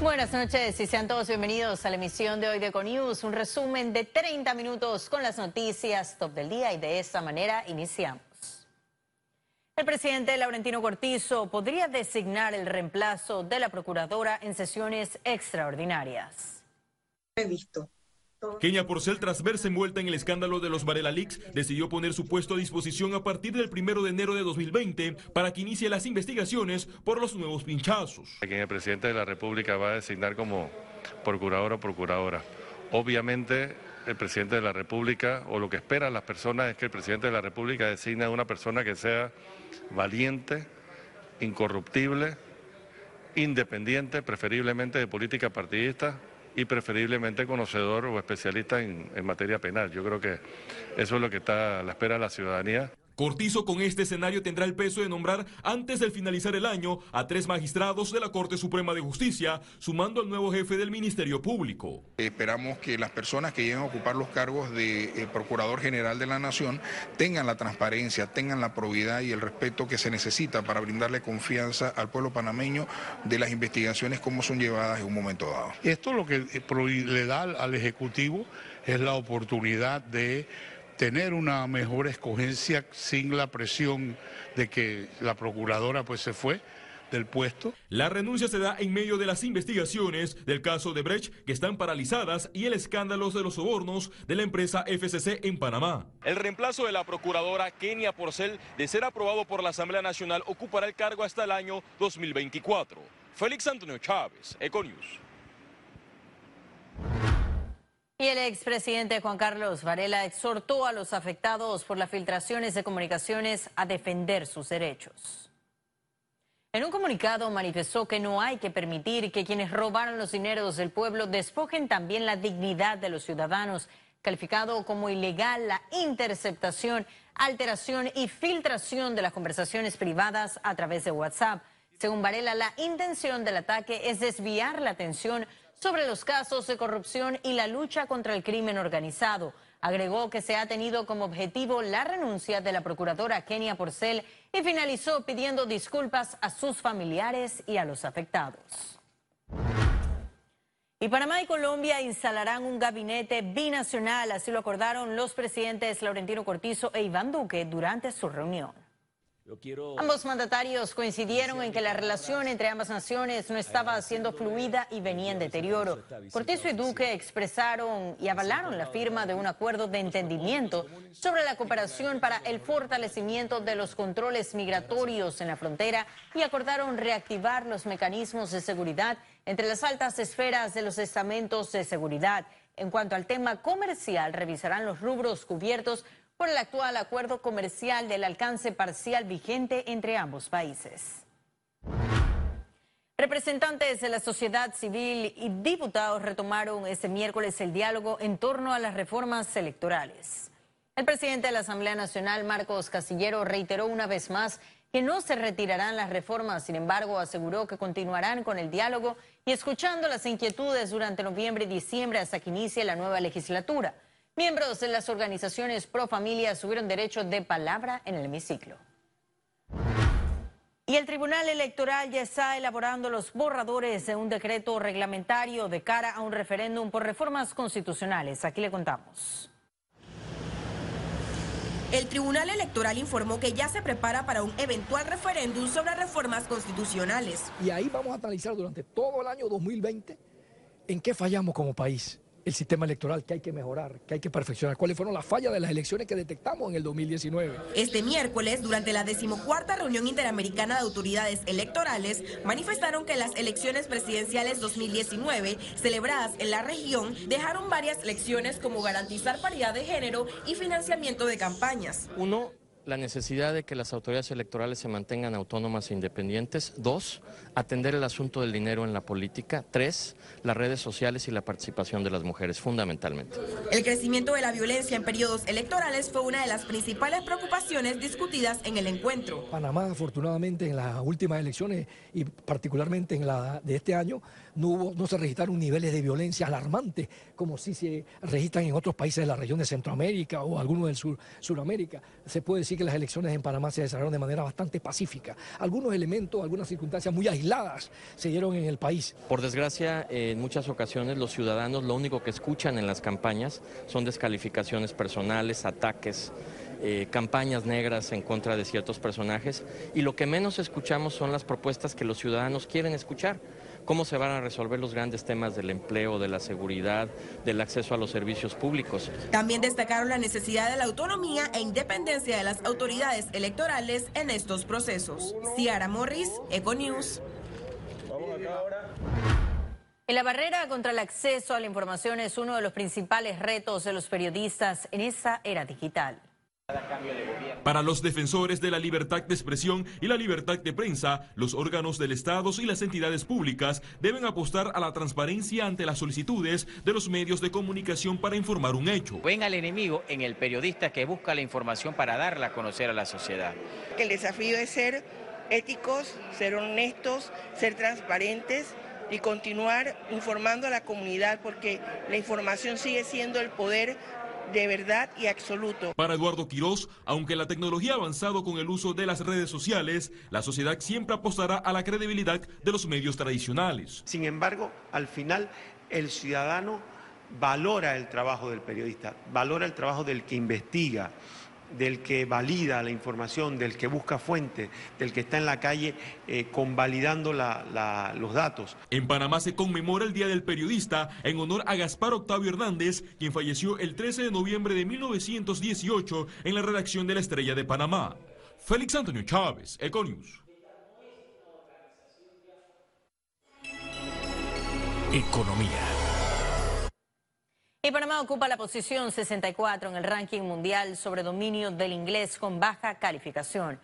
Buenas noches y sean todos bienvenidos a la emisión de hoy de Econius, un resumen de 30 minutos con las noticias top del día y de esta manera iniciamos. El presidente Laurentino Cortizo podría designar el reemplazo de la procuradora en sesiones extraordinarias. He visto Kenia Porcel, tras verse envuelta en el escándalo de los Varela Leaks, decidió poner su puesto a disposición a partir del primero de enero de 2020 para que inicie las investigaciones por los nuevos pinchazos. A quien el presidente de la República va a designar como procurador o procuradora. Obviamente, el presidente de la República, o lo que esperan las personas, es que el presidente de la República designe a una persona que sea valiente, incorruptible, independiente, preferiblemente de política partidista y preferiblemente conocedor o especialista en, materia penal. Yo creo que eso es lo que está a la espera de la ciudadanía. Cortizo con este escenario tendrá el peso de nombrar antes del finalizar el año a tres magistrados de la Corte Suprema de Justicia, sumando al nuevo jefe del Ministerio Público. Esperamos que las personas que lleguen a ocupar los cargos de eh, Procurador General de la Nación tengan la transparencia, tengan la probidad y el respeto que se necesita para brindarle confianza al pueblo panameño de las investigaciones como son llevadas en un momento dado. Esto lo que le da al Ejecutivo es la oportunidad de tener una mejor escogencia sin la presión de que la procuradora pues se fue del puesto. La renuncia se da en medio de las investigaciones del caso de Brecht que están paralizadas y el escándalo de los sobornos de la empresa FCC en Panamá. El reemplazo de la procuradora Kenia Porcel, de ser aprobado por la Asamblea Nacional, ocupará el cargo hasta el año 2024. Félix Antonio Chávez, Econius. Y el expresidente Juan Carlos Varela exhortó a los afectados por las filtraciones de comunicaciones a defender sus derechos. En un comunicado manifestó que no hay que permitir que quienes robaron los dineros del pueblo despojen también la dignidad de los ciudadanos, calificado como ilegal la interceptación, alteración y filtración de las conversaciones privadas a través de WhatsApp. Según Varela, la intención del ataque es desviar la atención sobre los casos de corrupción y la lucha contra el crimen organizado. Agregó que se ha tenido como objetivo la renuncia de la procuradora Kenia Porcel y finalizó pidiendo disculpas a sus familiares y a los afectados. Y Panamá y Colombia instalarán un gabinete binacional, así lo acordaron los presidentes Laurentino Cortizo e Iván Duque durante su reunión. Ambos mandatarios coincidieron en que la relación entre ambas naciones no estaba siendo fluida y venía en deterioro. Cortizo y Duque expresaron y avalaron la firma de un acuerdo de entendimiento sobre la cooperación para el fortalecimiento de los controles migratorios en la frontera y acordaron reactivar los mecanismos de seguridad entre las altas esferas de los estamentos de seguridad. En cuanto al tema comercial, revisarán los rubros cubiertos por el actual acuerdo comercial del alcance parcial vigente entre ambos países. Representantes de la sociedad civil y diputados retomaron este miércoles el diálogo en torno a las reformas electorales. El presidente de la Asamblea Nacional, Marcos Casillero, reiteró una vez más que no se retirarán las reformas, sin embargo, aseguró que continuarán con el diálogo y escuchando las inquietudes durante noviembre y diciembre hasta que inicie la nueva legislatura. Miembros de las organizaciones pro familia tuvieron derecho de palabra en el hemiciclo. Y el Tribunal Electoral ya está elaborando los borradores de un decreto reglamentario de cara a un referéndum por reformas constitucionales. Aquí le contamos. El Tribunal Electoral informó que ya se prepara para un eventual referéndum sobre reformas constitucionales. Y ahí vamos a analizar durante todo el año 2020 en qué fallamos como país el sistema electoral que hay que mejorar, que hay que perfeccionar, cuáles fueron las fallas de las elecciones que detectamos en el 2019. Este miércoles, durante la decimocuarta reunión interamericana de autoridades electorales, manifestaron que las elecciones presidenciales 2019 celebradas en la región dejaron varias lecciones como garantizar paridad de género y financiamiento de campañas. Uno, la necesidad de que las autoridades electorales se mantengan autónomas e independientes. Dos, atender el asunto del dinero en la política. Tres, las redes sociales y la participación de las mujeres, fundamentalmente. El crecimiento de la violencia en periodos electorales fue una de las principales preocupaciones discutidas en el encuentro. Panamá, afortunadamente, en las últimas elecciones y particularmente en la de este año, no, hubo, no se registraron niveles de violencia alarmantes como sí se registran en otros países de la región de Centroamérica o algunos del sur, Suramérica. Se puede decir que las elecciones en Panamá se desarrollaron de manera bastante pacífica. Algunos elementos, algunas circunstancias muy aisladas se dieron en el país. Por desgracia, en muchas ocasiones los ciudadanos lo único que escuchan en las campañas son descalificaciones personales, ataques. Eh, campañas negras en contra de ciertos personajes y lo que menos escuchamos son las propuestas que los ciudadanos quieren escuchar cómo se van a resolver los grandes temas del empleo, de la seguridad, del acceso a los servicios públicos. También destacaron la necesidad de la autonomía e independencia de las autoridades electorales en estos procesos. Ciara Morris, Econews. La barrera contra el acceso a la información es uno de los principales retos de los periodistas en esa era digital. Para los defensores de la libertad de expresión y la libertad de prensa, los órganos del Estado y las entidades públicas deben apostar a la transparencia ante las solicitudes de los medios de comunicación para informar un hecho. Ven al enemigo en el periodista que busca la información para darla a conocer a la sociedad. El desafío es ser éticos, ser honestos, ser transparentes y continuar informando a la comunidad porque la información sigue siendo el poder de verdad y absoluto. Para Eduardo Quirós, aunque la tecnología ha avanzado con el uso de las redes sociales, la sociedad siempre apostará a la credibilidad de los medios tradicionales. Sin embargo, al final el ciudadano valora el trabajo del periodista, valora el trabajo del que investiga del que valida la información, del que busca fuente, del que está en la calle eh, convalidando los datos. En Panamá se conmemora el Día del Periodista en honor a Gaspar Octavio Hernández, quien falleció el 13 de noviembre de 1918 en la redacción de La Estrella de Panamá. Félix Antonio Chávez, Econius. Economía. Y Panamá ocupa la posición 64 en el ranking mundial sobre dominio del inglés con baja calificación.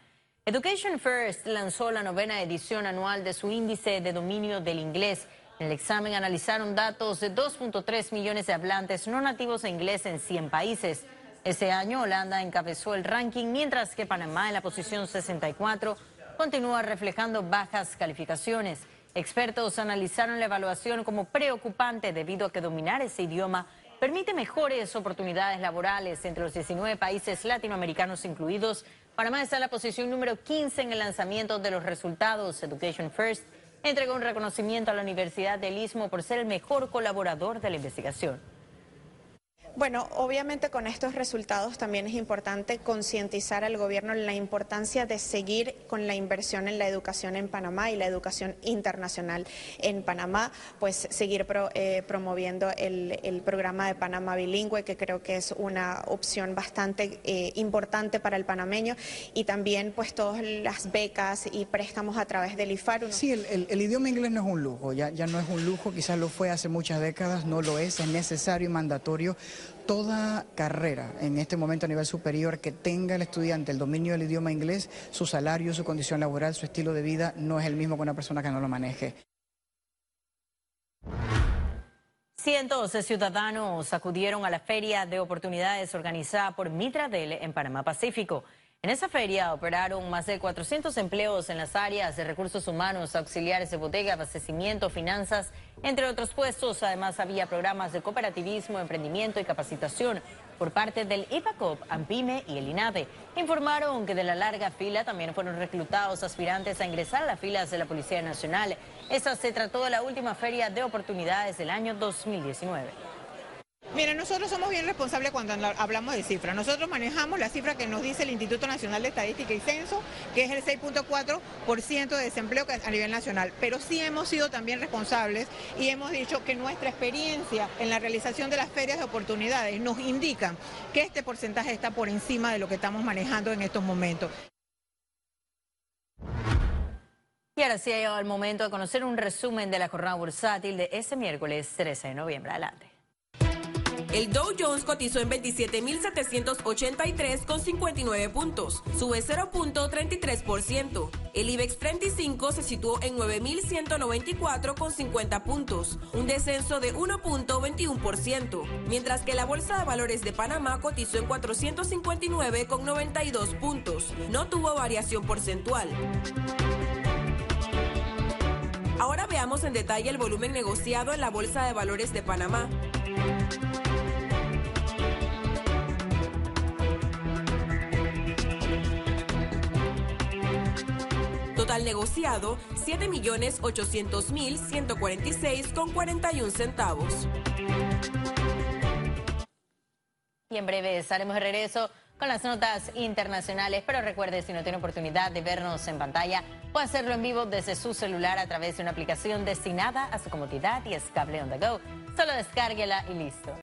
Education First lanzó la novena edición anual de su índice de dominio del inglés. En el examen analizaron datos de 2.3 millones de hablantes no nativos de inglés en 100 países. Ese año Holanda encabezó el ranking, mientras que Panamá en la posición 64 continúa reflejando bajas calificaciones. Expertos analizaron la evaluación como preocupante debido a que dominar ese idioma permite mejores oportunidades laborales entre los 19 países latinoamericanos incluidos. Panamá está en la posición número 15 en el lanzamiento de los resultados. Education First entregó un reconocimiento a la Universidad del Istmo por ser el mejor colaborador de la investigación. Bueno, obviamente con estos resultados también es importante concientizar al gobierno la importancia de seguir con la inversión en la educación en Panamá y la educación internacional en Panamá, pues seguir eh, promoviendo el, programa de Panamá bilingüe, que creo que es una opción bastante eh, importante para el panameño, y también pues todas las becas y préstamos a través del IFAR. Sí, el, idioma inglés no es un lujo, ya no es un lujo, quizás lo fue hace muchas décadas, no lo es, es necesario y mandatorio toda carrera en este momento a nivel superior que tenga el estudiante el dominio del idioma inglés, su salario, su condición laboral, su estilo de vida no es el mismo que una persona que no lo maneje. Cientos de ciudadanos acudieron a la Feria de Oportunidades organizada por Mitradel en Panamá Pacífico. En esa feria operaron más de 400 empleos en las áreas de recursos humanos, auxiliares de bodega, abastecimiento, finanzas, entre otros puestos. Además, había programas de cooperativismo, emprendimiento y capacitación por parte del IPACOP, AMPIME y el INADE. Informaron que de la larga fila también fueron reclutados aspirantes a ingresar a las filas de la Policía Nacional. Esta se trató de la última feria de oportunidades del año 2019. Mira, nosotros somos bien responsables cuando hablamos de cifras. Nosotros manejamos la cifra que nos dice el Instituto Nacional de Estadística y Censo, que es el 6.4% de desempleo a nivel nacional. Pero sí hemos sido también responsables y hemos dicho que nuestra experiencia en la realización de las ferias de oportunidades nos indica que este porcentaje está por encima de lo que estamos manejando en estos momentos. Y ahora sí ha llegado el momento de conocer un resumen de la jornada bursátil de ese miércoles 13 de noviembre. Adelante. El Dow Jones cotizó en 27.783 con 59 puntos, sube 0.33%. El IBEX 35 se situó en 9.194 con 50 puntos, un descenso de 1.21%, mientras que la Bolsa de Valores de Panamá cotizó en 459 con 92 puntos, no tuvo variación porcentual. Ahora veamos en detalle el volumen negociado en la Bolsa de Valores de Panamá. Total negociado 7.800.146 con 41 centavos. Y en breve estaremos de regreso con las notas internacionales, pero recuerde, si no tiene oportunidad de vernos en pantalla, puede hacerlo en vivo desde su celular a través de una aplicación destinada a su comodidad y es Cable on the Go. Solo descárguela y listo.